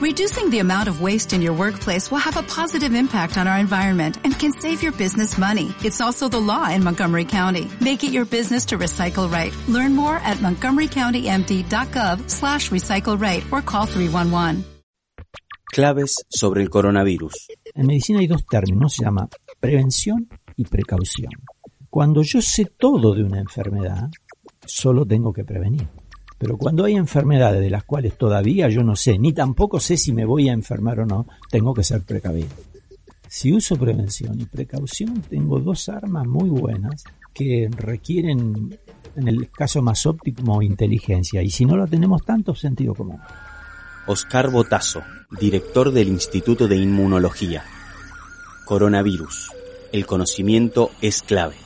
Reducing the amount of waste in your workplace will have a positive impact on our environment and can save your business money. It's also the law in Montgomery County. Make it your business to recycle right. Learn more at montgomerycountymd.gov slash recycle right or call 311. Claves sobre el coronavirus. En medicina hay dos términos, se llama prevención y precaución. Cuando yo sé todo de una enfermedad, solo tengo que prevenir. Pero cuando hay enfermedades de las cuales todavía yo no sé, ni tampoco sé si me voy a enfermar o no, tengo que ser precavido. Si uso prevención y precaución, tengo dos armas muy buenas que requieren, en el caso más óptimo, inteligencia. Y si no lo tenemos tanto, sentido común. Oscar Botazo, director del Instituto de Inmunología. Coronavirus. El conocimiento es clave.